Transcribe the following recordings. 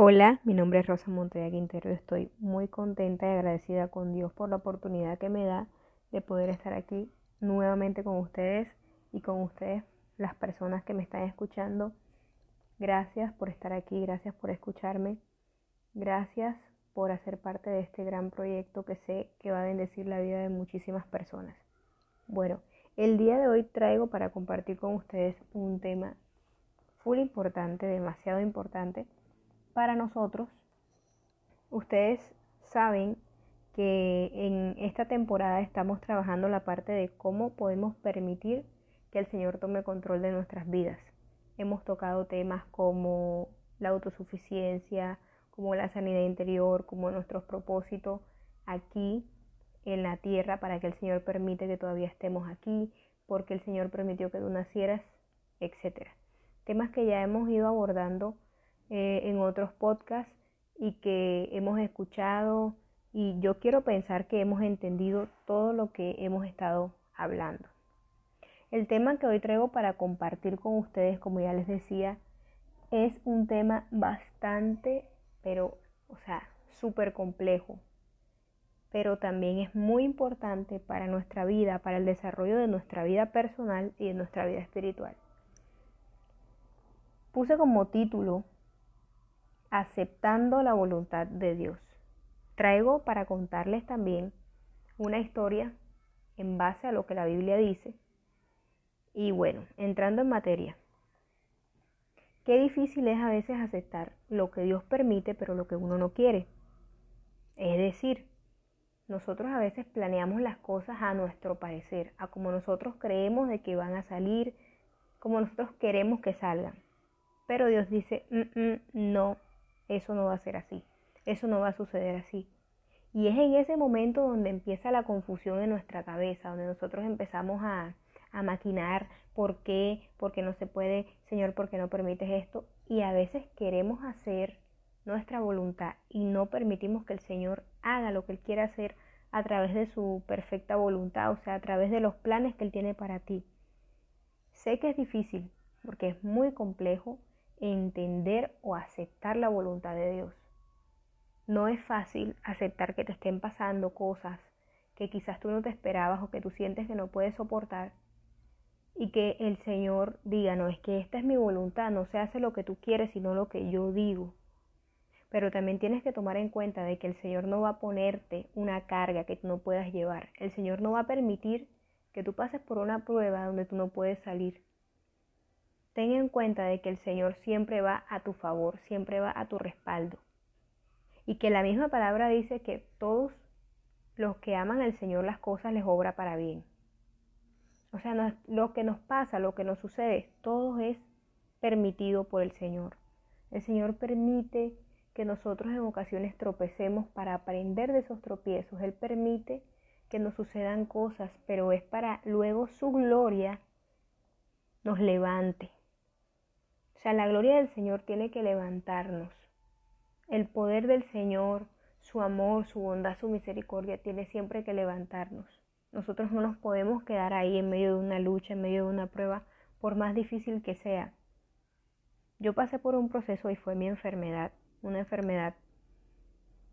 Hola, mi nombre es Rosa Montoya Quintero estoy muy contenta y agradecida con Dios por la oportunidad que me da de poder estar aquí nuevamente con ustedes y con ustedes, las personas que me están escuchando. Gracias por estar aquí, gracias por escucharme, gracias por hacer parte de este gran proyecto que sé que va a bendecir la vida de muchísimas personas. Bueno, el día de hoy traigo para compartir con ustedes un tema full importante, demasiado importante para nosotros. Ustedes saben que en esta temporada estamos trabajando la parte de cómo podemos permitir que el Señor tome control de nuestras vidas. Hemos tocado temas como la autosuficiencia, como la sanidad interior, como nuestros propósitos aquí en la tierra para que el Señor permite que todavía estemos aquí, porque el Señor permitió que tú nacieras, etc. Temas que ya hemos ido abordando eh, en otros podcasts y que hemos escuchado y yo quiero pensar que hemos entendido todo lo que hemos estado hablando. El tema que hoy traigo para compartir con ustedes, como ya les decía, es un tema bastante, pero, o sea, súper complejo, pero también es muy importante para nuestra vida, para el desarrollo de nuestra vida personal y de nuestra vida espiritual. Puse como título aceptando la voluntad de Dios. Traigo para contarles también una historia en base a lo que la Biblia dice. Y bueno, entrando en materia, qué difícil es a veces aceptar lo que Dios permite, pero lo que uno no quiere. Es decir, nosotros a veces planeamos las cosas a nuestro parecer, a como nosotros creemos de que van a salir, como nosotros queremos que salgan. Pero Dios dice, mm, mm, no, eso no va a ser así, eso no va a suceder así. Y es en ese momento donde empieza la confusión en nuestra cabeza, donde nosotros empezamos a, a maquinar por qué, por qué no se puede, Señor, por qué no permites esto. Y a veces queremos hacer nuestra voluntad y no permitimos que el Señor haga lo que Él quiere hacer a través de su perfecta voluntad, o sea, a través de los planes que Él tiene para ti. Sé que es difícil, porque es muy complejo, entender o aceptar la voluntad de Dios. No es fácil aceptar que te estén pasando cosas que quizás tú no te esperabas o que tú sientes que no puedes soportar y que el Señor diga, no, es que esta es mi voluntad, no se hace lo que tú quieres, sino lo que yo digo. Pero también tienes que tomar en cuenta de que el Señor no va a ponerte una carga que tú no puedas llevar. El Señor no va a permitir que tú pases por una prueba donde tú no puedes salir. Ten en cuenta de que el Señor siempre va a tu favor, siempre va a tu respaldo. Y que la misma palabra dice que todos los que aman al Señor las cosas les obra para bien. O sea, lo que nos pasa, lo que nos sucede, todo es permitido por el Señor. El Señor permite que nosotros en ocasiones tropecemos para aprender de esos tropiezos. Él permite que nos sucedan cosas, pero es para luego su gloria nos levante. O sea, la gloria del Señor tiene que levantarnos. El poder del Señor, su amor, su bondad, su misericordia tiene siempre que levantarnos. Nosotros no nos podemos quedar ahí en medio de una lucha, en medio de una prueba, por más difícil que sea. Yo pasé por un proceso y fue mi enfermedad, una enfermedad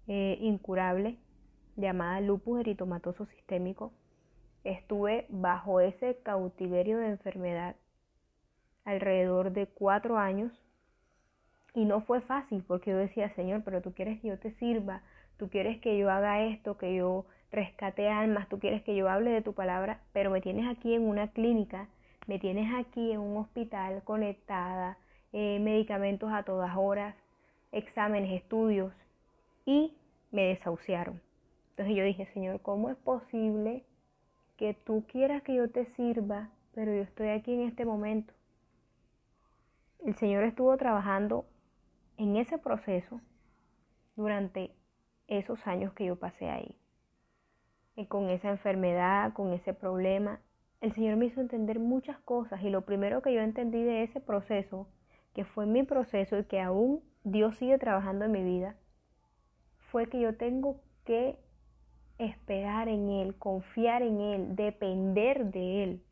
eh, incurable llamada lupus eritomatoso sistémico. Estuve bajo ese cautiverio de enfermedad alrededor de cuatro años y no fue fácil porque yo decía, Señor, pero tú quieres que yo te sirva, tú quieres que yo haga esto, que yo rescate almas, tú quieres que yo hable de tu palabra, pero me tienes aquí en una clínica, me tienes aquí en un hospital conectada, eh, medicamentos a todas horas, exámenes, estudios y me desahuciaron. Entonces yo dije, Señor, ¿cómo es posible que tú quieras que yo te sirva, pero yo estoy aquí en este momento? El Señor estuvo trabajando en ese proceso durante esos años que yo pasé ahí. Y con esa enfermedad, con ese problema, el Señor me hizo entender muchas cosas y lo primero que yo entendí de ese proceso, que fue mi proceso y que aún Dios sigue trabajando en mi vida, fue que yo tengo que esperar en Él, confiar en Él, depender de Él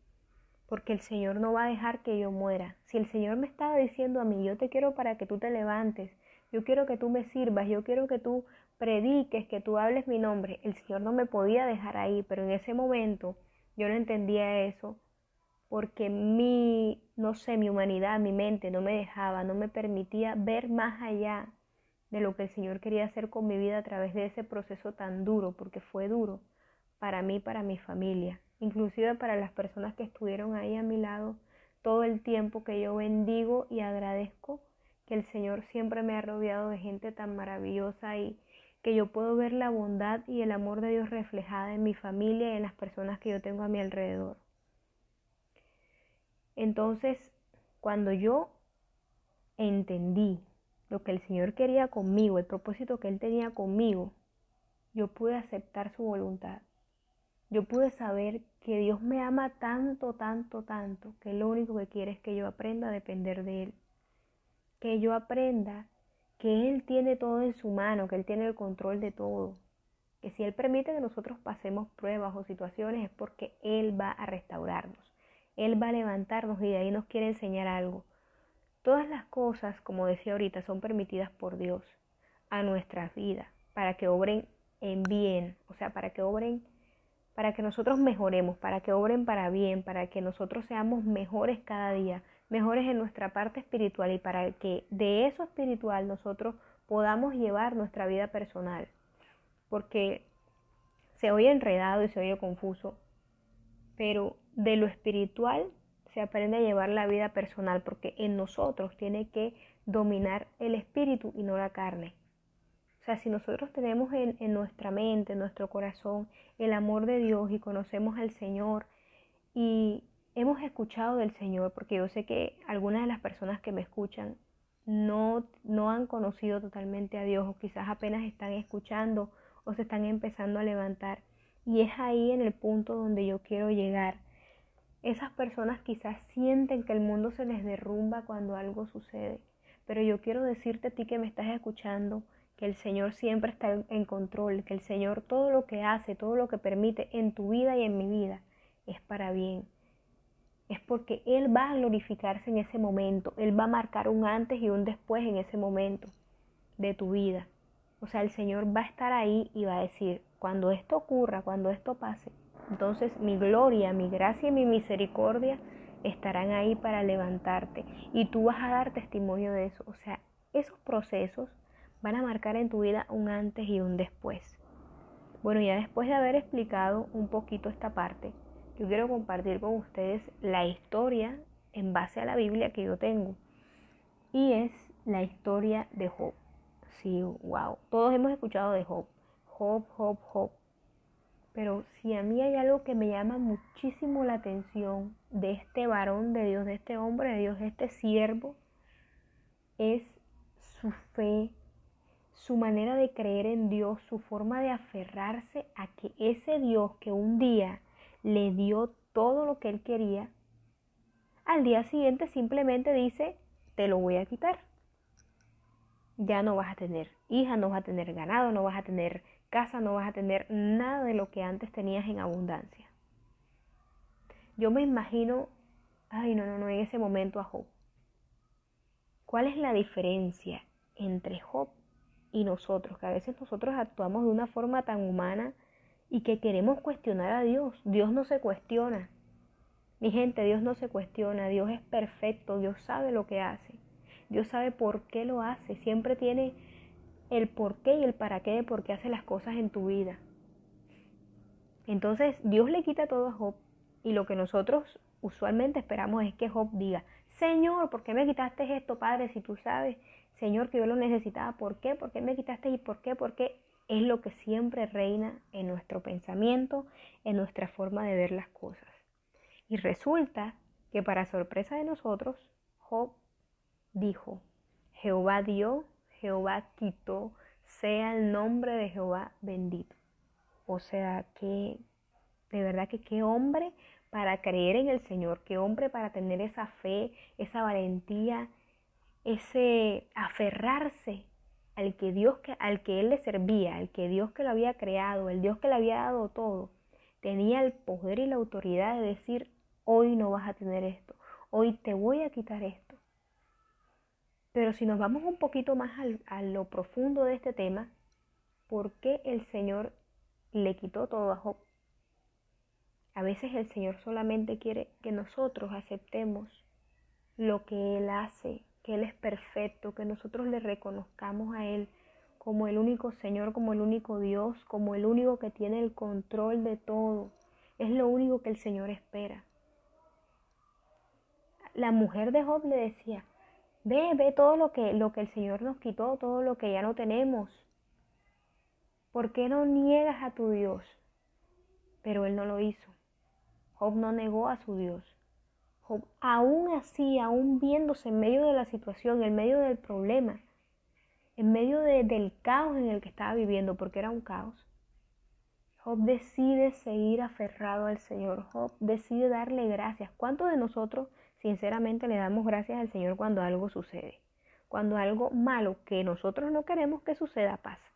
porque el Señor no va a dejar que yo muera. Si el Señor me estaba diciendo a mí, yo te quiero para que tú te levantes, yo quiero que tú me sirvas, yo quiero que tú prediques, que tú hables mi nombre. El Señor no me podía dejar ahí, pero en ese momento yo no entendía eso porque mi, no sé, mi humanidad, mi mente no me dejaba, no me permitía ver más allá de lo que el Señor quería hacer con mi vida a través de ese proceso tan duro, porque fue duro para mí, para mi familia, inclusive para las personas que estuvieron ahí a mi lado todo el tiempo que yo bendigo y agradezco que el Señor siempre me ha rodeado de gente tan maravillosa y que yo puedo ver la bondad y el amor de Dios reflejada en mi familia y en las personas que yo tengo a mi alrededor. Entonces, cuando yo entendí lo que el Señor quería conmigo, el propósito que Él tenía conmigo, yo pude aceptar su voluntad. Yo pude saber que Dios me ama tanto, tanto, tanto, que lo único que quiere es que yo aprenda a depender de Él. Que yo aprenda que Él tiene todo en su mano, que Él tiene el control de todo. Que si Él permite que nosotros pasemos pruebas o situaciones es porque Él va a restaurarnos. Él va a levantarnos y de ahí nos quiere enseñar algo. Todas las cosas, como decía ahorita, son permitidas por Dios a nuestras vidas para que obren en bien, o sea, para que obren, para que nosotros mejoremos, para que obren para bien, para que nosotros seamos mejores cada día, mejores en nuestra parte espiritual y para que de eso espiritual nosotros podamos llevar nuestra vida personal. Porque se oye enredado y se oye confuso, pero de lo espiritual se aprende a llevar la vida personal porque en nosotros tiene que dominar el espíritu y no la carne. O sea, si nosotros tenemos en, nuestra mente, en nuestro corazón, el amor de Dios y conocemos al Señor y hemos escuchado del Señor, porque yo sé que algunas de las personas que me escuchan no, no han conocido totalmente a Dios o quizás apenas están escuchando o se están empezando a levantar. Y es ahí en el punto donde yo quiero llegar esas personas quizás sienten que el mundo se les derrumba cuando algo sucede, pero yo quiero decirte a ti que me estás escuchando que el Señor siempre está en control, que el Señor todo lo que hace, todo lo que permite en tu vida y en mi vida es para bien. Es porque Él va a glorificarse en ese momento, Él va a marcar un antes y un después en ese momento de tu vida. O sea, el Señor va a estar ahí y va a decir, cuando esto ocurra, cuando esto pase, entonces mi gloria, mi gracia y mi misericordia estarán ahí para levantarte y tú vas a dar testimonio de eso. O sea, esos procesos van a marcar en tu vida un antes y un después. Bueno, ya después de haber explicado un poquito esta parte, yo quiero compartir con ustedes la historia en base a la Biblia que yo tengo. Y es la historia de Job. Sí, wow. Todos hemos escuchado de Job. Job, Job, Job. Pero si a mí hay algo que me llama muchísimo la atención de este varón de Dios, de este hombre de Dios, de este siervo, es su fe, su manera de creer en Dios, su forma de aferrarse a que ese Dios que un día le dio todo lo que él quería, al día siguiente simplemente dice, te lo voy a quitar. Ya no vas a tener hija, no vas a tener ganado, no vas a tener casa no vas a tener nada de lo que antes tenías en abundancia. Yo me imagino, ay, no, no, no, en ese momento a Job. ¿Cuál es la diferencia entre Job y nosotros? Que a veces nosotros actuamos de una forma tan humana y que queremos cuestionar a Dios. Dios no se cuestiona. Mi gente, Dios no se cuestiona. Dios es perfecto. Dios sabe lo que hace. Dios sabe por qué lo hace. Siempre tiene el por qué y el para qué de por qué hace las cosas en tu vida. Entonces Dios le quita todo a Job y lo que nosotros usualmente esperamos es que Job diga, Señor, ¿por qué me quitaste esto, Padre? Si tú sabes, Señor, que yo lo necesitaba, ¿por qué? ¿Por qué me quitaste y por qué? ¿Por qué? Es lo que siempre reina en nuestro pensamiento, en nuestra forma de ver las cosas. Y resulta que para sorpresa de nosotros, Job dijo, Jehová dio Jehová quitó, sea el nombre de Jehová bendito. O sea, que de verdad que qué hombre para creer en el Señor, qué hombre para tener esa fe, esa valentía, ese aferrarse al que Dios al que él le servía, al que Dios que lo había creado, el Dios que le había dado todo, tenía el poder y la autoridad de decir, hoy no vas a tener esto, hoy te voy a quitar esto. Pero si nos vamos un poquito más al, a lo profundo de este tema, ¿por qué el Señor le quitó todo a Job? A veces el Señor solamente quiere que nosotros aceptemos lo que Él hace, que Él es perfecto, que nosotros le reconozcamos a Él como el único Señor, como el único Dios, como el único que tiene el control de todo. Es lo único que el Señor espera. La mujer de Job le decía, ve, ve todo lo que, lo que el Señor nos quitó, todo lo que ya no tenemos. ¿Por qué no niegas a tu Dios? Pero él no lo hizo. Job no negó a su Dios. Job, aún así, aún viéndose en medio de la situación, en medio del problema, en medio del caos en el que estaba viviendo, porque era un caos, Job decide seguir aferrado al Señor. Job decide darle gracias. ¿Cuántos de nosotros, sinceramente, le damos gracias al Señor cuando algo sucede? Cuando algo malo que nosotros no queremos que suceda pasa.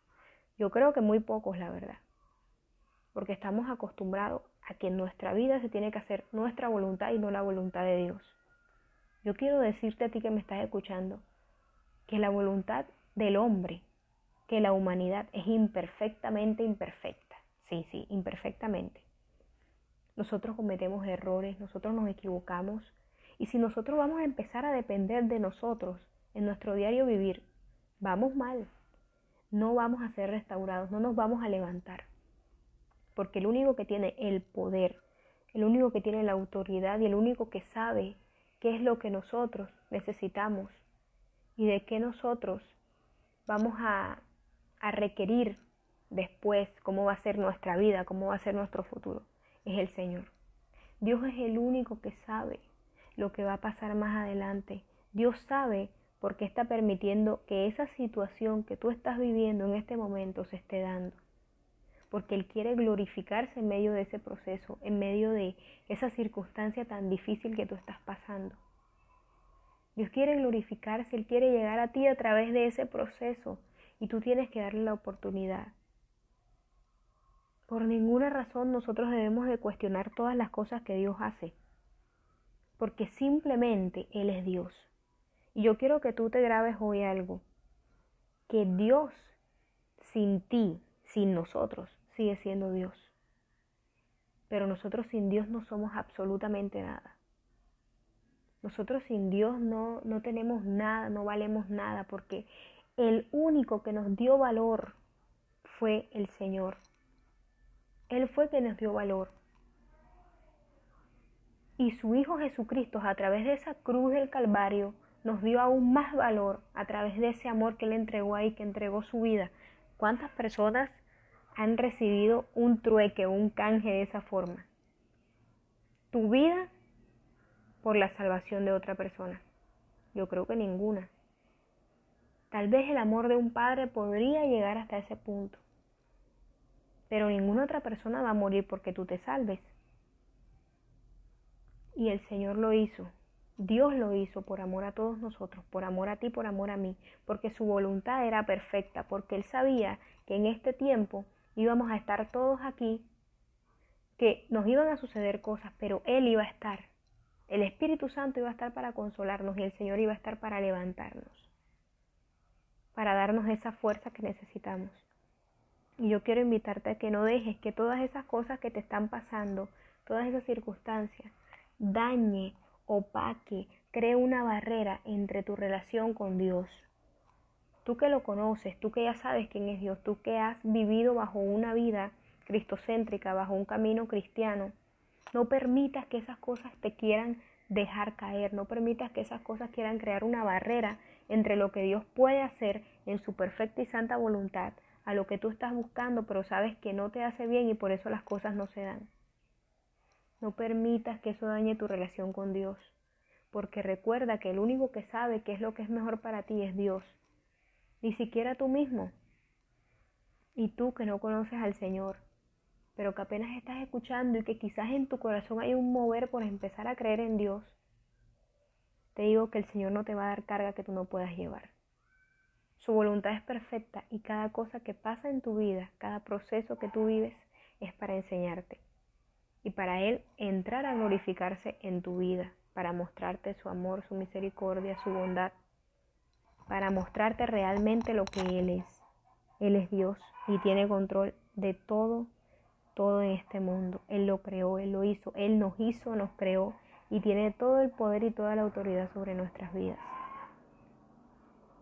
Yo creo que muy pocos, la verdad. Porque estamos acostumbrados a que en nuestra vida se tiene que hacer nuestra voluntad y no la voluntad de Dios. Yo quiero decirte a ti que me estás escuchando que la voluntad del hombre, que la humanidad es imperfectamente imperfecta. Sí, sí, imperfectamente. Nosotros cometemos errores, nosotros nos equivocamos y si nosotros vamos a empezar a depender de nosotros en nuestro diario vivir, vamos mal. No vamos a ser restaurados, no nos vamos a levantar porque el único que tiene el poder, el único que tiene la autoridad y el único que sabe qué es lo que nosotros necesitamos y de qué nosotros vamos a, requerir después, cómo va a ser nuestra vida, cómo va a ser nuestro futuro, es el Señor. Dios es el único que sabe lo que va a pasar más adelante. Dios sabe por qué está permitiendo que esa situación que tú estás viviendo en este momento se esté dando porque Él quiere glorificarse en medio de ese proceso, en medio de esa circunstancia tan difícil que tú estás pasando. Dios quiere glorificarse, Él quiere llegar a ti a través de ese proceso y tú tienes que darle la oportunidad. Por ninguna razón nosotros debemos de cuestionar todas las cosas que Dios hace, porque simplemente Él es Dios. Y yo quiero que tú te grabes hoy algo, que Dios sin ti, sin nosotros, sigue siendo Dios. Pero nosotros sin Dios no somos absolutamente nada. Nosotros sin Dios no, no tenemos nada, no valemos nada, porque el único que nos dio valor fue el Señor. Él fue quien nos dio valor. Y su Hijo Jesucristo, a través de esa cruz del Calvario, nos dio aún más valor a través de ese amor que Él entregó ahí, que entregó su vida. ¿Cuántas personas han recibido un trueque, un canje de esa forma. Tu vida por la salvación de otra persona. Yo creo que ninguna. Tal vez el amor de un padre podría llegar hasta ese punto. Pero ninguna otra persona va a morir porque tú te salves. Y el Señor lo hizo. Dios lo hizo por amor a todos nosotros, por amor a ti, por amor a mí, porque su voluntad era perfecta, porque Él sabía que en este tiempo íbamos a estar todos aquí, que nos iban a suceder cosas, pero Él iba a estar. El Espíritu Santo iba a estar para consolarnos y el Señor iba a estar para levantarnos, para darnos esa fuerza que necesitamos. Y yo quiero invitarte a que no dejes que todas esas cosas que te están pasando, todas esas circunstancias, dañe, opaque, cree una barrera entre tu relación con Dios tú que lo conoces, tú que ya sabes quién es Dios, tú que has vivido bajo una vida cristocéntrica, bajo un camino cristiano, no permitas que esas cosas te quieran dejar caer, no permitas que esas cosas quieran crear una barrera entre lo que Dios puede hacer en su perfecta y santa voluntad a lo que tú estás buscando, pero sabes que no te hace bien y por eso las cosas no se dan. No permitas que eso dañe tu relación con Dios, porque recuerda que el único que sabe qué es lo que es mejor para ti es Dios ni siquiera tú mismo. Y tú que no conoces al Señor, pero que apenas estás escuchando y que quizás en tu corazón hay un mover por empezar a creer en Dios, te digo que el Señor no te va a dar carga que tú no puedas llevar. Su voluntad es perfecta y cada cosa que pasa en tu vida, cada proceso que tú vives, es para enseñarte y para Él entrar a glorificarse en tu vida, para mostrarte su amor, su misericordia, su bondad para mostrarte realmente lo que Él es. Él es Dios y tiene control de todo, todo en este mundo. Él lo creó, Él lo hizo, Él nos hizo, nos creó y tiene todo el poder y toda la autoridad sobre nuestras vidas.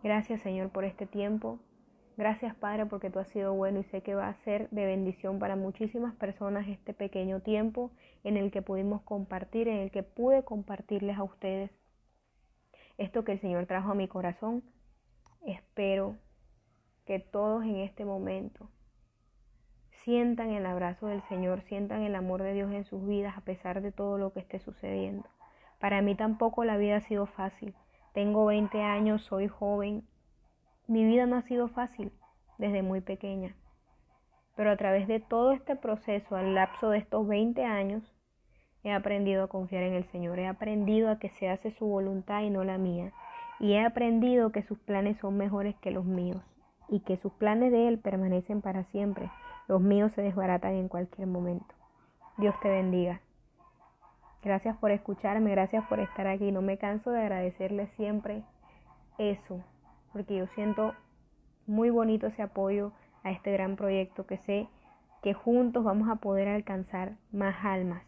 Gracias Señor por este tiempo. Gracias Padre porque tú has sido bueno y sé que va a ser de bendición para muchísimas personas este pequeño tiempo en el que pudimos compartir, en el que pude compartirles a ustedes esto que el Señor trajo a mi corazón. Espero que todos en este momento sientan el abrazo del Señor, sientan el amor de Dios en sus vidas a pesar de todo lo que esté sucediendo. Para mí tampoco la vida ha sido fácil. Tengo 20 años, soy joven. Mi vida no ha sido fácil desde muy pequeña. Pero a través de todo este proceso, al lapso de estos 20 años, he aprendido a confiar en el Señor. He aprendido a que se hace su voluntad y no la mía. Y he aprendido que sus planes son mejores que los míos y que sus planes de Él permanecen para siempre. Los míos se desbaratan en cualquier momento. Dios te bendiga. Gracias por escucharme, gracias por estar aquí. No me canso de agradecerle siempre eso, porque yo siento muy bonito ese apoyo a este gran proyecto que sé que juntos vamos a poder alcanzar más almas.